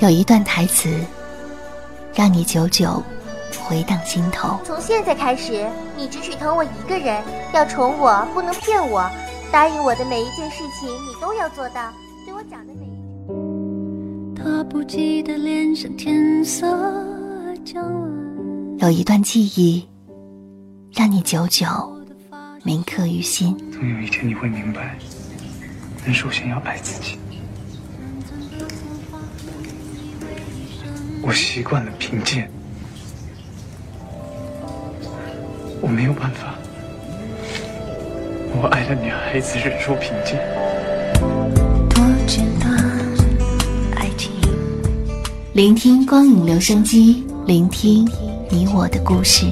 有一段台词，让你久久回荡心头。从现在开始，你只许疼我一个人，要宠我，不能骗我。答应我的每一件事情，你都要做到。对我讲的每一他不记得脸上天色将晚有一段记忆，让你久久铭刻于心。总有一天你会明白，人首先要爱自己。我习惯了贫贱，我没有办法。我爱的女孩子忍受贫贱。多简单，爱情。聆听光影留声机，聆听你我的故事。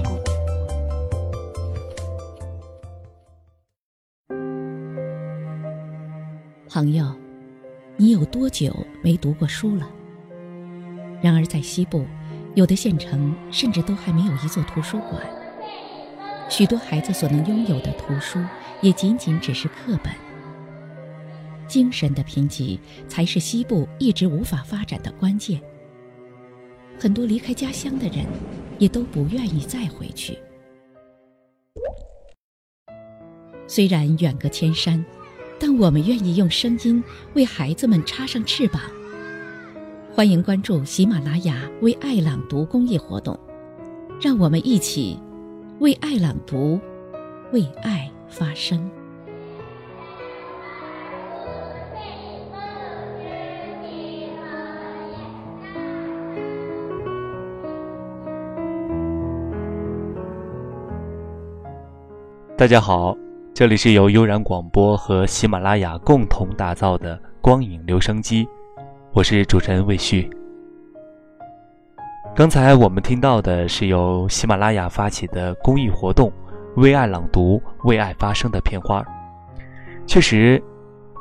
朋友，你有多久没读过书了？然而，在西部，有的县城甚至都还没有一座图书馆。许多孩子所能拥有的图书，也仅仅只是课本。精神的贫瘠，才是西部一直无法发展的关键。很多离开家乡的人，也都不愿意再回去。虽然远隔千山，但我们愿意用声音为孩子们插上翅膀。欢迎关注喜马拉雅“为爱朗读”公益活动，让我们一起为爱朗读，为爱发声。大家好，这里是由悠然广播和喜马拉雅共同打造的光影留声机。我是主持人魏旭。刚才我们听到的是由喜马拉雅发起的公益活动“为爱朗读，为爱发声”的片花。确实，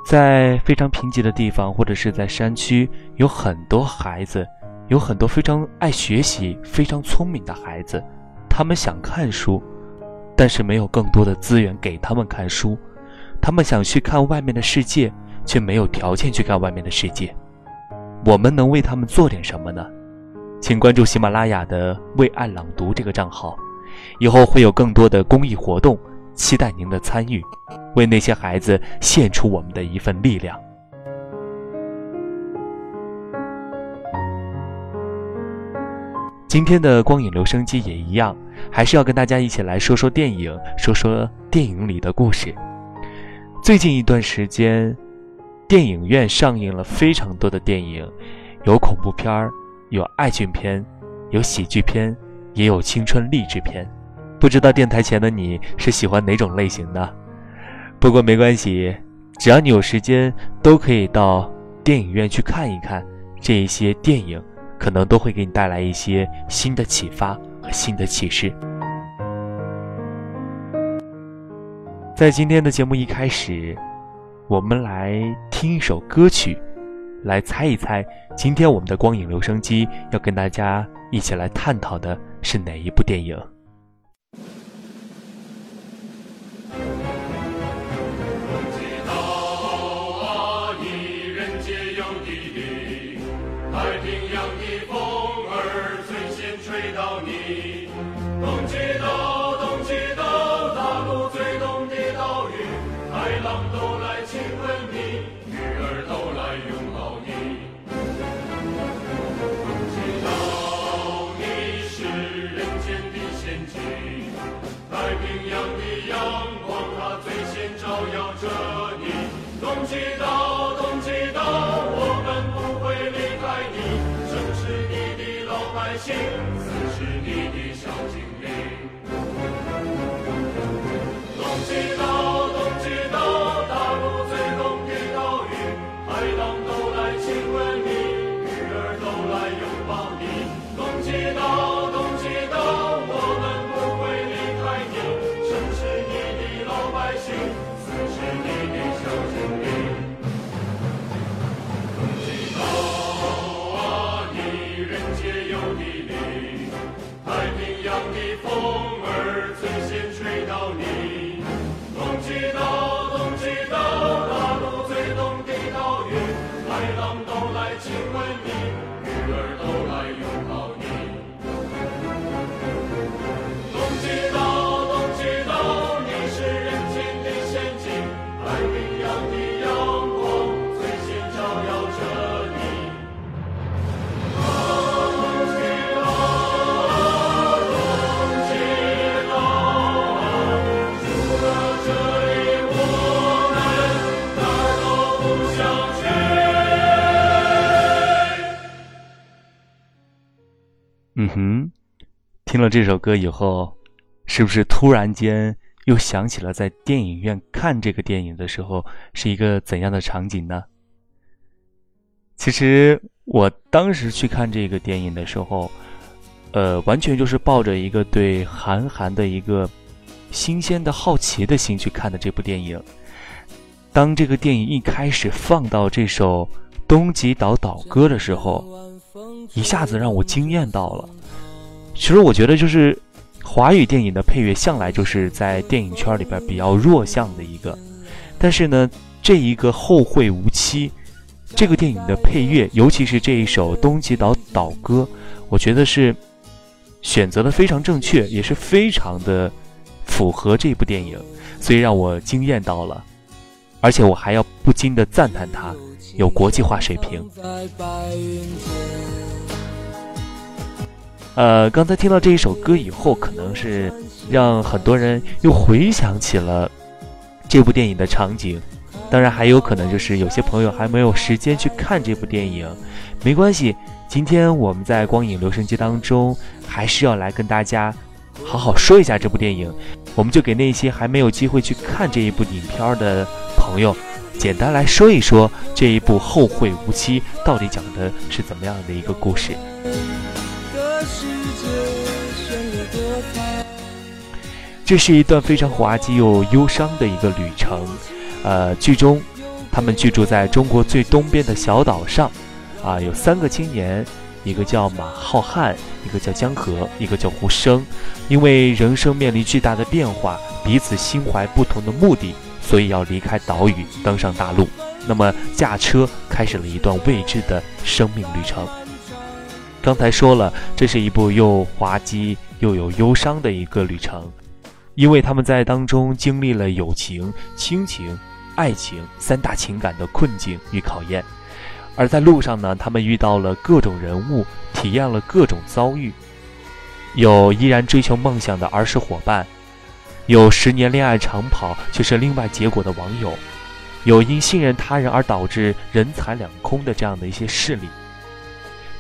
在非常贫瘠的地方，或者是在山区，有很多孩子，有很多非常爱学习、非常聪明的孩子，他们想看书，但是没有更多的资源给他们看书。他们想去看外面的世界，却没有条件去看外面的世界。我们能为他们做点什么呢？请关注喜马拉雅的“为爱朗读”这个账号，以后会有更多的公益活动，期待您的参与，为那些孩子献出我们的一份力量。今天的光影留声机也一样，还是要跟大家一起来说说电影，说说电影里的故事。最近一段时间。电影院上映了非常多的电影，有恐怖片儿，有爱情片，有喜剧片，也有青春励志片。不知道电台前的你是喜欢哪种类型的？不过没关系，只要你有时间，都可以到电影院去看一看这一些电影，可能都会给你带来一些新的启发和新的启示。在今天的节目一开始。我们来听一首歌曲，来猜一猜，今天我们的光影留声机要跟大家一起来探讨的是哪一部电影？东极岛，东极岛，大陆最东的岛屿。听了这首歌以后，是不是突然间又想起了在电影院看这个电影的时候是一个怎样的场景呢？其实我当时去看这个电影的时候，呃，完全就是抱着一个对韩寒的一个新鲜的好奇的心去看的这部电影。当这个电影一开始放到这首《东极岛岛歌》的时候，一下子让我惊艳到了。其实我觉得，就是华语电影的配乐向来就是在电影圈里边比较弱项的一个。但是呢，这一个《后会无期》这个电影的配乐，尤其是这一首《东极岛岛歌》，我觉得是选择的非常正确，也是非常的符合这部电影，所以让我惊艳到了。而且我还要不禁的赞叹它有国际化水平。呃，刚才听到这一首歌以后，可能是让很多人又回想起了这部电影的场景。当然，还有可能就是有些朋友还没有时间去看这部电影，没关系。今天我们在光影留声机当中，还是要来跟大家好好说一下这部电影。我们就给那些还没有机会去看这一部影片的朋友，简单来说一说这一部《后会无期》到底讲的是怎么样的一个故事。这是一段非常滑稽又忧伤的一个旅程。呃，剧中他们居住在中国最东边的小岛上，啊，有三个青年，一个叫马浩瀚，一个叫江河，一个叫胡生。因为人生面临巨大的变化，彼此心怀不同的目的，所以要离开岛屿，登上大陆。那么驾车开始了一段未知的生命旅程。刚才说了，这是一部又滑稽又有忧伤的一个旅程，因为他们在当中经历了友情、亲情、爱情三大情感的困境与考验，而在路上呢，他们遇到了各种人物，体验了各种遭遇，有依然追求梦想的儿时伙伴，有十年恋爱长跑却是另外结果的网友，有因信任他人而导致人财两空的这样的一些事例。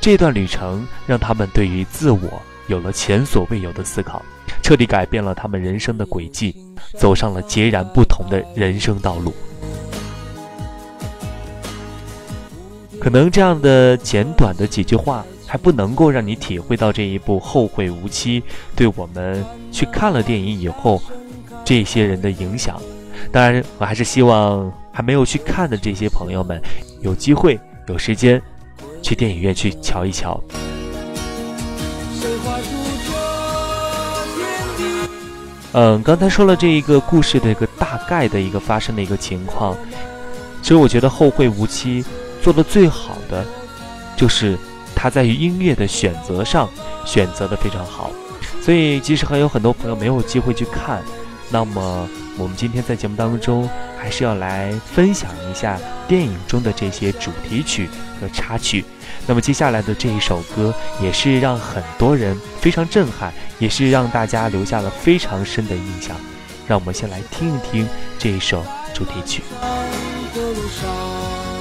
这段旅程让他们对于自我有了前所未有的思考，彻底改变了他们人生的轨迹，走上了截然不同的人生道路。可能这样的简短的几句话还不能够让你体会到这一部《后会无期》对我们去看了电影以后这些人的影响。当然，我还是希望还没有去看的这些朋友们有机会、有时间。去电影院去瞧一瞧。嗯，刚才说了这一个故事的一个大概的一个发生的一个情况，其实我觉得《后会无期》做的最好的，就是他在于音乐的选择上选择的非常好，所以即使还有很多朋友没有机会去看，那么我们今天在节目当中还是要来分享一下电影中的这些主题曲和插曲。那么接下来的这一首歌也是让很多人非常震撼，也是让大家留下了非常深的印象。让我们先来听一听这一首主题曲。徘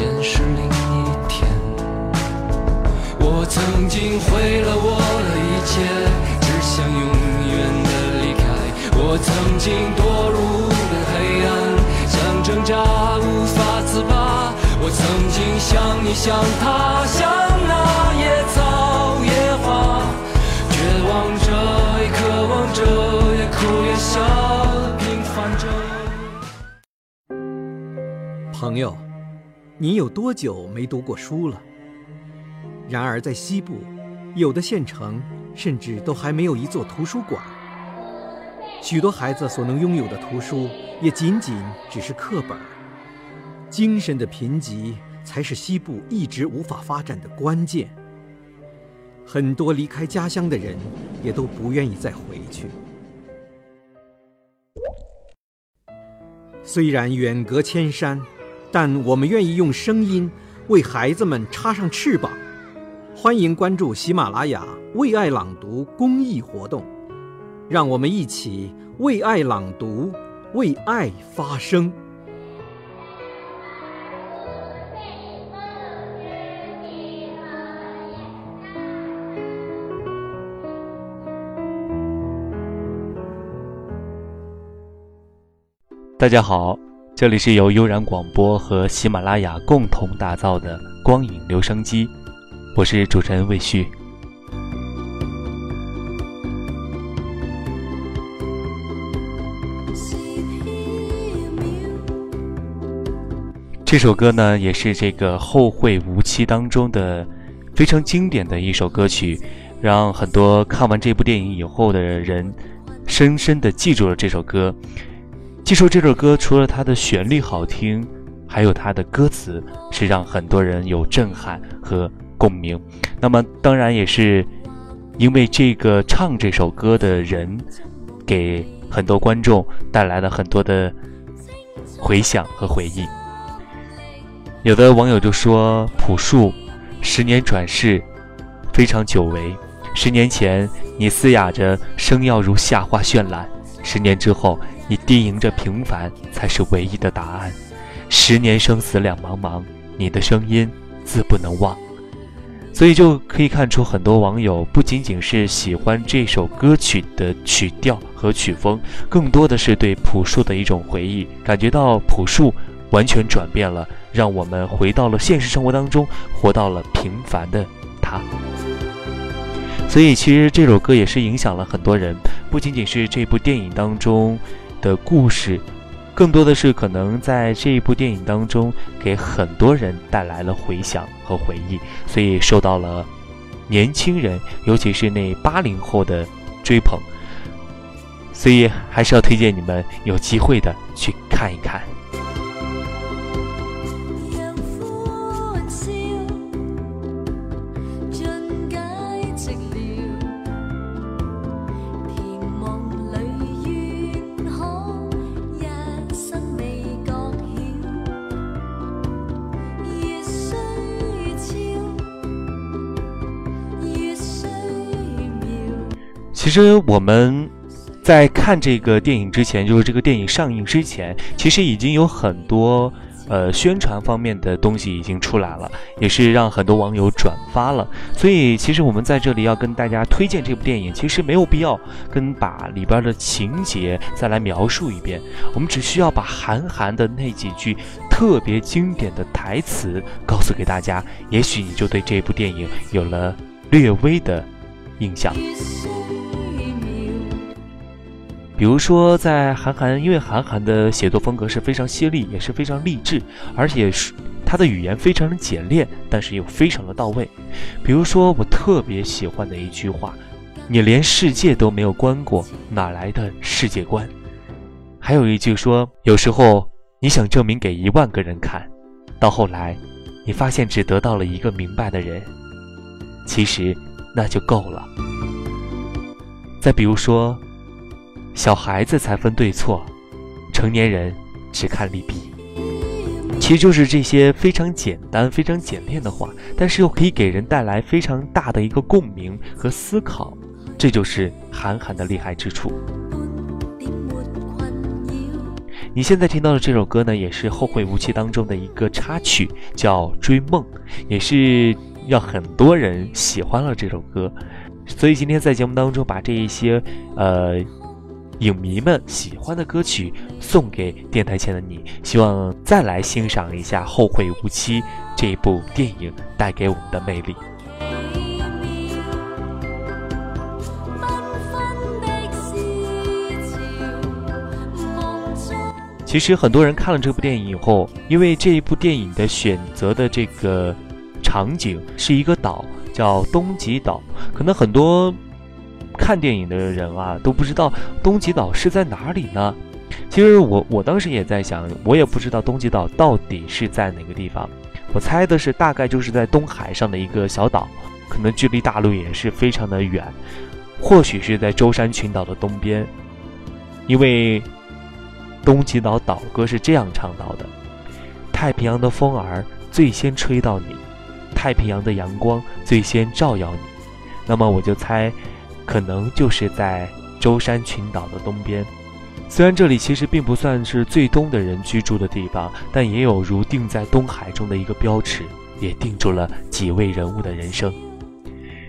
我而言是另一天。我曾经毁了我的一切，只想永远的离开。我曾经堕入了黑暗，想挣扎无法自拔。我曾经像你，像他，像那野草野花，绝望着，也渴望着，也哭也笑，平凡着。朋友，你有多久没读过书了？然而在西部，有的县城甚至都还没有一座图书馆。许多孩子所能拥有的图书，也仅仅只是课本。精神的贫瘠才是西部一直无法发展的关键。很多离开家乡的人，也都不愿意再回去。虽然远隔千山，但我们愿意用声音为孩子们插上翅膀。欢迎关注喜马拉雅“为爱朗读”公益活动，让我们一起为爱朗读，为爱发声。大家好，这里是由悠然广播和喜马拉雅共同打造的光影留声机，我是主持人魏旭。这首歌呢，也是这个《后会无期》当中的非常经典的一首歌曲，让很多看完这部电影以后的人深深的记住了这首歌。记住这首歌，除了它的旋律好听，还有它的歌词是让很多人有震撼和共鸣。那么，当然也是因为这个唱这首歌的人，给很多观众带来了很多的回响和回忆。有的网友就说：“朴树，十年转世，非常久违。十年前你嘶哑着声要如夏花绚烂，十年之后。”你低吟着平凡才是唯一的答案，十年生死两茫茫，你的声音自不能忘。所以就可以看出，很多网友不仅仅是喜欢这首歌曲的曲调和曲风，更多的是对朴树的一种回忆，感觉到朴树完全转变了，让我们回到了现实生活当中，活到了平凡的他。所以其实这首歌也是影响了很多人，不仅仅是这部电影当中。的故事，更多的是可能在这一部电影当中给很多人带来了回想和回忆，所以受到了年轻人，尤其是那八零后的追捧。所以还是要推荐你们有机会的去看一看。其实我们在看这个电影之前，就是这个电影上映之前，其实已经有很多呃宣传方面的东西已经出来了，也是让很多网友转发了。所以其实我们在这里要跟大家推荐这部电影，其实没有必要跟把里边的情节再来描述一遍，我们只需要把韩寒的那几句特别经典的台词告诉给大家，也许你就对这部电影有了略微的印象。比如说，在韩寒，因为韩寒的写作风格是非常犀利，也是非常励志，而且是他的语言非常的简练，但是又非常的到位。比如说，我特别喜欢的一句话：“你连世界都没有观过，哪来的世界观？”还有一句说：“有时候你想证明给一万个人看，到后来，你发现只得到了一个明白的人，其实那就够了。”再比如说。小孩子才分对错，成年人只看利弊。其实就是这些非常简单、非常简练的话，但是又可以给人带来非常大的一个共鸣和思考，这就是韩寒的厉害之处。你现在听到的这首歌呢，也是《后会无期》当中的一个插曲，叫《追梦》，也是让很多人喜欢了这首歌。所以今天在节目当中把这一些，呃。影迷们喜欢的歌曲送给电台前的你，希望再来欣赏一下《后会无期》这一部电影带给我们的魅力。其实很多人看了这部电影以后，因为这一部电影的选择的这个场景是一个岛，叫东极岛，可能很多。看电影的人啊，都不知道东极岛是在哪里呢？其实我我当时也在想，我也不知道东极岛到底是在哪个地方。我猜的是大概就是在东海上的一个小岛，可能距离大陆也是非常的远，或许是在舟山群岛的东边。因为东极岛岛歌是这样唱到的：太平洋的风儿最先吹到你，太平洋的阳光最先照耀你。那么我就猜。可能就是在舟山群岛的东边，虽然这里其实并不算是最东的人居住的地方，但也有如定在东海中的一个标尺，也定住了几位人物的人生。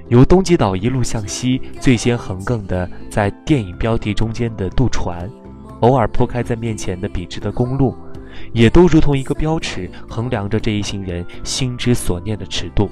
由东极岛一路向西，最先横亘的在电影标题中间的渡船，偶尔铺开在面前的笔直的公路，也都如同一个标尺，衡量着这一行人心之所念的尺度。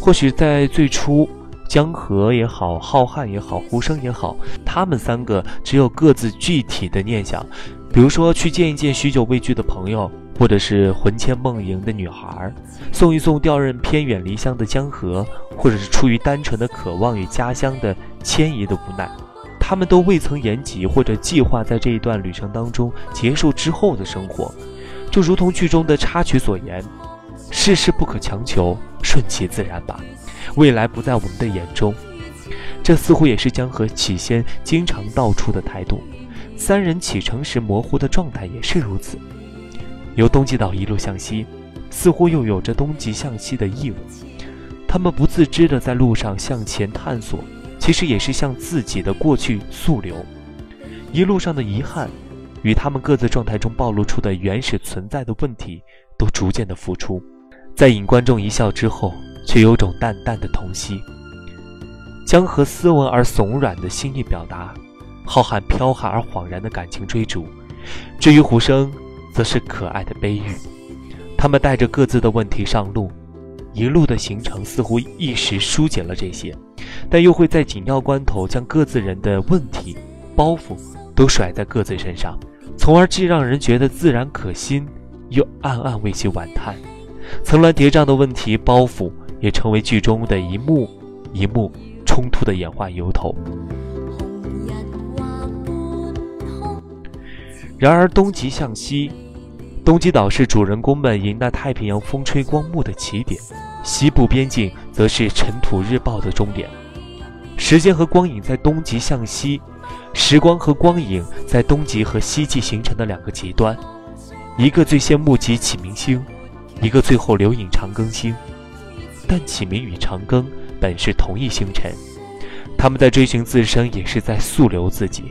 或许在最初。江河也好，浩瀚也好，胡生也好，他们三个只有各自具体的念想，比如说去见一见许久未聚的朋友，或者是魂牵梦萦的女孩，送一送调任偏远离乡的江河，或者是出于单纯的渴望与家乡的迁移的无奈，他们都未曾言及或者计划在这一段旅程当中结束之后的生活，就如同剧中的插曲所言，世事不可强求，顺其自然吧。未来不在我们的眼中，这似乎也是江河起先经常道出的态度。三人启程时模糊的状态也是如此。由东极岛一路向西，似乎又有着东极向西的意味。他们不自知地在路上向前探索，其实也是向自己的过去溯流。一路上的遗憾，与他们各自状态中暴露出的原始存在的问题，都逐渐的浮出。在引观众一笑之后。却有种淡淡的痛惜。江河斯文而怂软的心意表达，浩瀚飘悍而恍然的感情追逐。至于胡生，则是可爱的悲郁。他们带着各自的问题上路，一路的行程似乎一时疏解了这些，但又会在紧要关头将各自人的问题包袱都甩在各自身上，从而既让人觉得自然可心，又暗暗为其惋叹。层峦叠嶂的问题包袱。也成为剧中的一幕一幕冲突的演化由头。然而，东极向西，东极岛是主人公们迎那太平洋风吹光幕的起点，西部边境则是尘土日报的终点。时间和光影在东极向西，时光和光影在东极和西极形成的两个极端，一个最先目击启明星，一个最后留影长庚星。但启明与长庚本是同一星辰，他们在追寻自身，也是在溯流自己。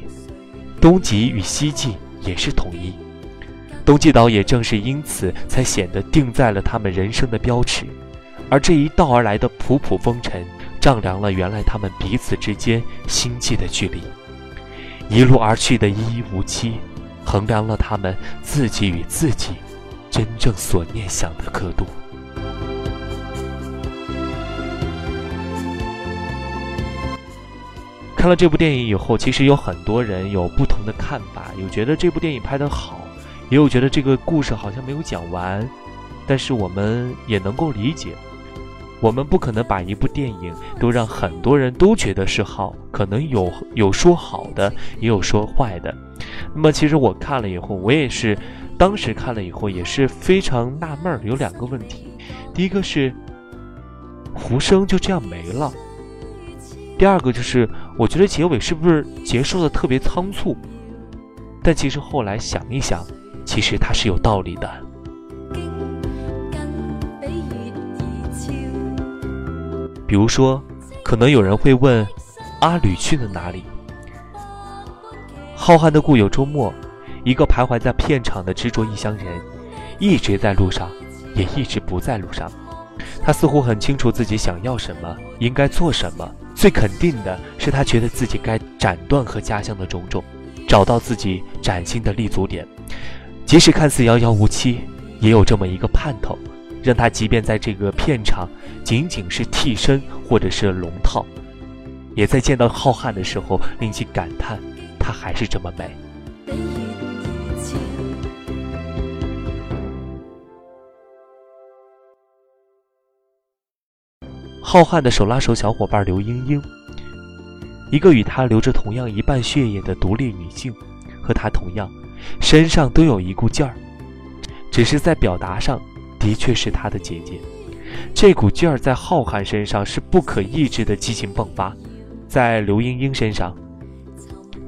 东极与西极也是统一，东极岛也正是因此才显得定在了他们人生的标尺，而这一道而来的普普风尘，丈量了原来他们彼此之间心际的距离，一路而去的依依无期，衡量了他们自己与自己真正所念想的刻度。看了这部电影以后，其实有很多人有不同的看法，有觉得这部电影拍得好，也有觉得这个故事好像没有讲完。但是我们也能够理解，我们不可能把一部电影都让很多人都觉得是好，可能有有说好的，也有说坏的。那么其实我看了以后，我也是当时看了以后也是非常纳闷儿，有两个问题，第一个是胡生就这样没了。第二个就是，我觉得结尾是不是结束的特别仓促？但其实后来想一想，其实它是有道理的。比如说，可能有人会问，阿吕去了哪里？浩瀚的故友周末，一个徘徊在片场的执着异乡人，一直在路上，也一直不在路上。他似乎很清楚自己想要什么，应该做什么。最肯定的是，他觉得自己该斩断和家乡的种种，找到自己崭新的立足点。即使看似遥遥无期，也有这么一个盼头，让他即便在这个片场仅仅是替身或者是龙套，也在见到浩瀚的时候令其感叹，他还是这么美。浩瀚的手拉手小伙伴刘英英，一个与他流着同样一半血液的独立女性，和他同样，身上都有一股劲儿，只是在表达上，的确是他的姐姐。这股劲儿在浩瀚身上是不可抑制的激情迸发，在刘英英身上，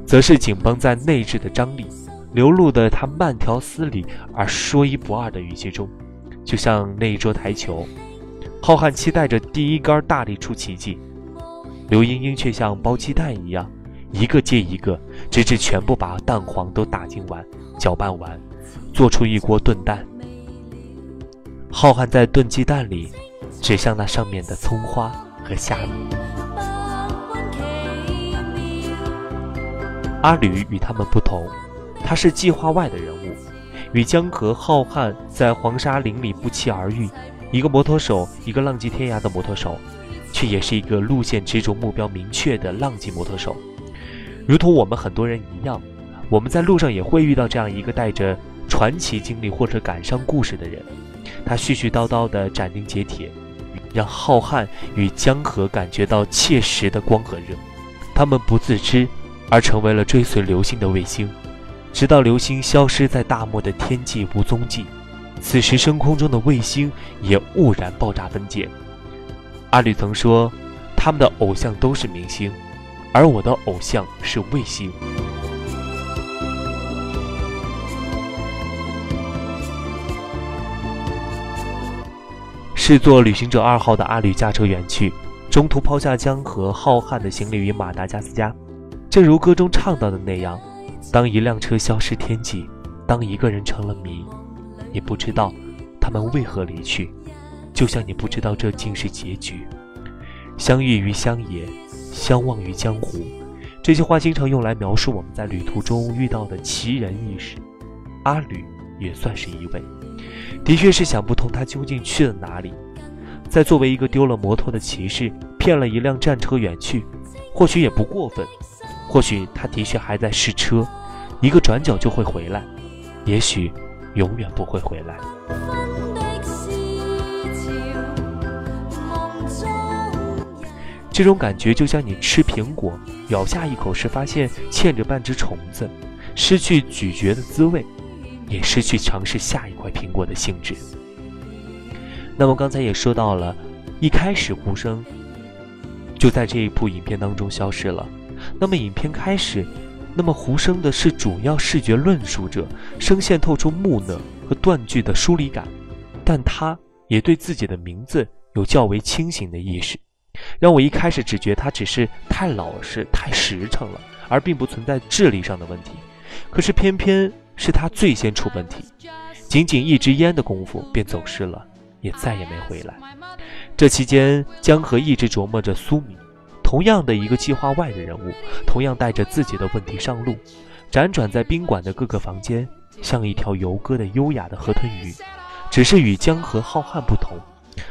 则是紧绷在内置的张力，流露的他慢条斯理而说一不二的语气中，就像那一桌台球。浩瀚期待着第一杆大力出奇迹，刘英英却像剥鸡蛋一样，一个接一个，直至全部把蛋黄都打进碗，搅拌完，做出一锅炖蛋。浩瀚在炖鸡蛋里，指向那上面的葱花和虾米。阿吕与他们不同，他是计划外的人物，与江河浩瀚在黄沙林里不期而遇。一个摩托手，一个浪迹天涯的摩托手，却也是一个路线执着、目标明确的浪迹摩托手。如同我们很多人一样，我们在路上也会遇到这样一个带着传奇经历或者感伤故事的人。他絮絮叨叨的斩钉截铁，让浩瀚与江河感觉到切实的光和热。他们不自知，而成为了追随流星的卫星，直到流星消失在大漠的天际无踪迹。此时，升空中的卫星也兀然爆炸分解。阿吕曾说：“他们的偶像都是明星，而我的偶像是卫星。”视作旅行者二号的阿吕驾车远去，中途抛下江河浩瀚的行李与马达加斯加。正如歌中唱到的那样：“当一辆车消失天际，当一个人成了谜。”你不知道他们为何离去，就像你不知道这竟是结局。相遇于乡野，相忘于江湖。这些话经常用来描述我们在旅途中遇到的奇人异事。阿吕也算是一位，的确是想不通他究竟去了哪里。在作为一个丢了摩托的骑士，骗了一辆战车远去，或许也不过分。或许他的确还在试车，一个转角就会回来。也许。永远不会回来。这种感觉就像你吃苹果，咬下一口时发现嵌着半只虫子，失去咀嚼的滋味，也失去尝试下一块苹果的兴致。那么刚才也说到了，一开始胡生就在这一部影片当中消失了。那么影片开始。那么胡生的是主要视觉论述者，声线透出木讷和断句的疏离感，但他也对自己的名字有较为清醒的意识，让我一开始只觉他只是太老实、太实诚了，而并不存在智力上的问题。可是偏偏是他最先出问题，仅仅一支烟的功夫便走失了，也再也没回来。这期间，江河一直琢磨着苏米，同样的一个计划外的人物，同样带着自己的问题上路，辗转在宾馆的各个房间，像一条游歌的优雅的河豚鱼。只是与江河浩瀚不同，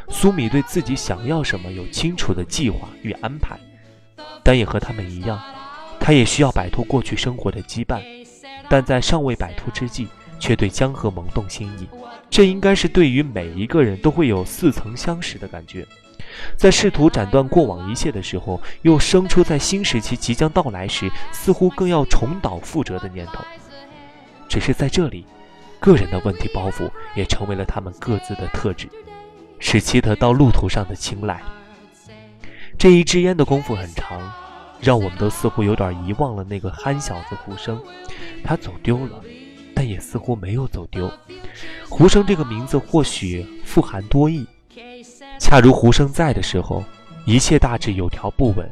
苏米对自己想要什么有清楚的计划与安排，但也和他们一样，他也需要摆脱过去生活的羁绊，但在尚未摆脱之际，却对江河萌动心意。这应该是对于每一个人都会有似曾相识的感觉，在试图斩断过往一切的时候，又生出在新时期即将到来时，似乎更要重蹈覆辙的念头。只是在这里。个人的问题包袱也成为了他们各自的特质，使其得到路途上的青睐。这一支烟的功夫很长，让我们都似乎有点遗忘了那个憨小子胡生。他走丢了，但也似乎没有走丢。胡生这个名字或许富含多义，恰如胡生在的时候，一切大致有条不紊；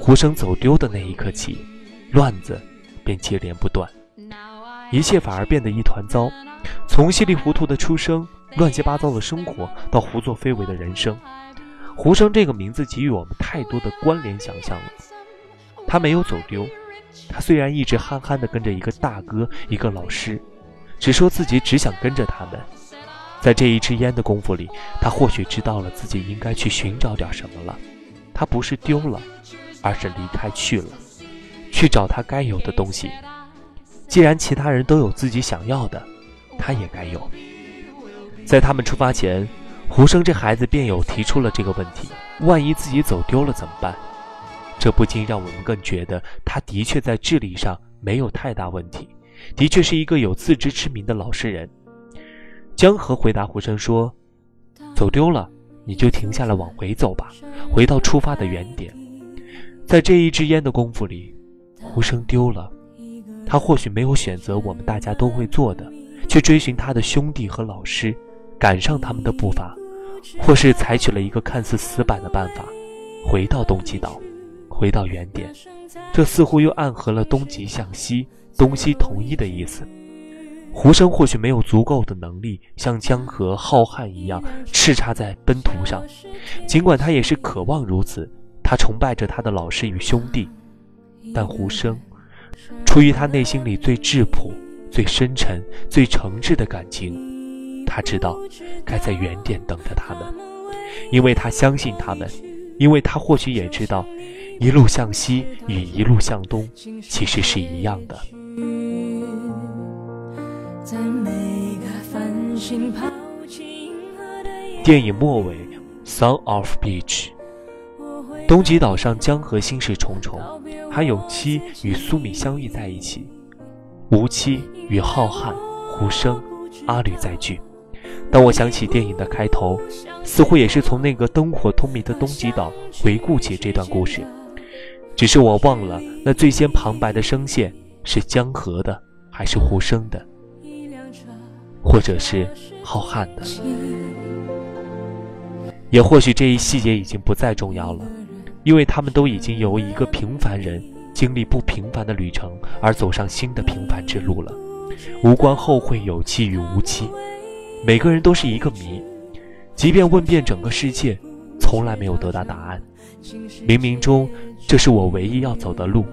胡生走丢的那一刻起，乱子便接连不断。一切反而变得一团糟，从稀里糊涂的出生、乱七八糟的生活，到胡作非为的人生。胡生这个名字给予我们太多的关联想象了。他没有走丢，他虽然一直憨憨地跟着一个大哥、一个老师，只说自己只想跟着他们。在这一支烟的功夫里，他或许知道了自己应该去寻找点什么了。他不是丢了，而是离开去了，去找他该有的东西。既然其他人都有自己想要的，他也该有。在他们出发前，胡生这孩子便有提出了这个问题：万一自己走丢了怎么办？这不禁让我们更觉得他的确在智力上没有太大问题，的确是一个有自知之明的老实人。江河回答胡生说：“走丢了，你就停下来往回走吧，回到出发的原点。”在这一支烟的功夫里，胡生丢了。他或许没有选择我们大家都会做的，去追寻他的兄弟和老师，赶上他们的步伐，或是采取了一个看似死板的办法，回到东极岛，回到原点。这似乎又暗合了东极向西、东西统一的意思。胡生或许没有足够的能力像江河浩瀚一样叱咤在奔途上，尽管他也是渴望如此，他崇拜着他的老师与兄弟，但胡生。出于他内心里最质朴、最深沉、最诚挚的感情，他知道该在原点等着他们，因为他相信他们，因为他或许也知道，一路向西与一路向东其实是一样的。电影末尾，《Son of Beach》。东极岛上江河心事重重，还有七与苏米相遇在一起，无期与浩瀚、胡生、阿吕再聚。当我想起电影的开头，似乎也是从那个灯火通明的东极岛回顾起这段故事，只是我忘了那最先旁白的声线是江河的，还是胡生的，或者是浩瀚的，也或许这一细节已经不再重要了。因为他们都已经由一个平凡人经历不平凡的旅程而走上新的平凡之路了，无关后会有期与无期，每个人都是一个谜，即便问遍整个世界，从来没有得到答案。冥冥中，这是我唯一要走的路，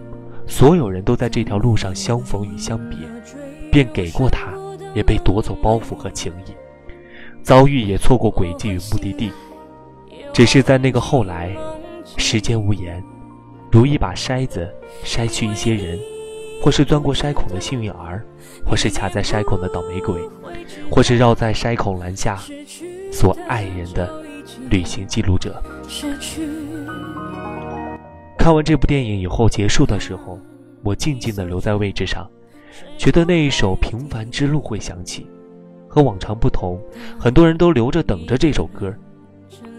所有人都在这条路上相逢与相别，便给过他，也被夺走包袱和情谊，遭遇也错过轨迹与目的地，只是在那个后来。时间无言，如一把筛子，筛去一些人，或是钻过筛孔的幸运儿，或是卡在筛孔的倒霉鬼，或是绕在筛孔栏下所爱人的旅行记录者。看完这部电影以后结束的时候，我静静地留在位置上，觉得那一首《平凡之路》会响起。和往常不同，很多人都留着等着这首歌。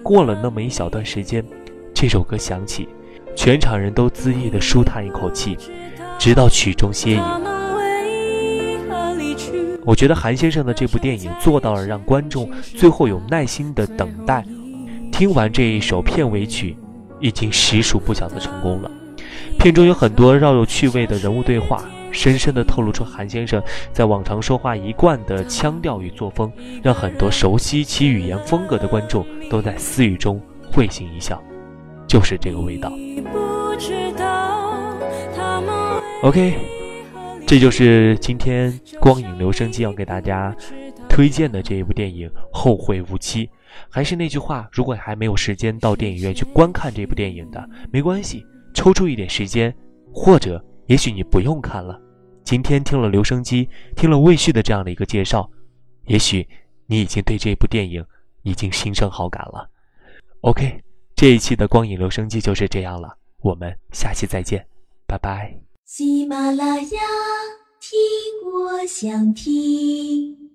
过了那么一小段时间。这首歌响起，全场人都恣意地舒叹一口气，直到曲终歇影。我觉得韩先生的这部电影做到了让观众最后有耐心的等待，听完这一首片尾曲，已经实属不小的成功了。片中有很多饶有趣味的人物对话，深深地透露出韩先生在往常说话一贯的腔调与作风，让很多熟悉其语言风格的观众都在私语中会心一笑。就是这个味道。OK，这就是今天光影留声机要给大家推荐的这一部电影《后会无期》。还是那句话，如果还没有时间到电影院去观看这部电影的，没关系，抽出一点时间，或者也许你不用看了。今天听了留声机，听了魏旭的这样的一个介绍，也许你已经对这部电影已经心生好感了。OK。这一期的光影留声机就是这样了，我们下期再见，拜拜。喜马拉雅，听我想听。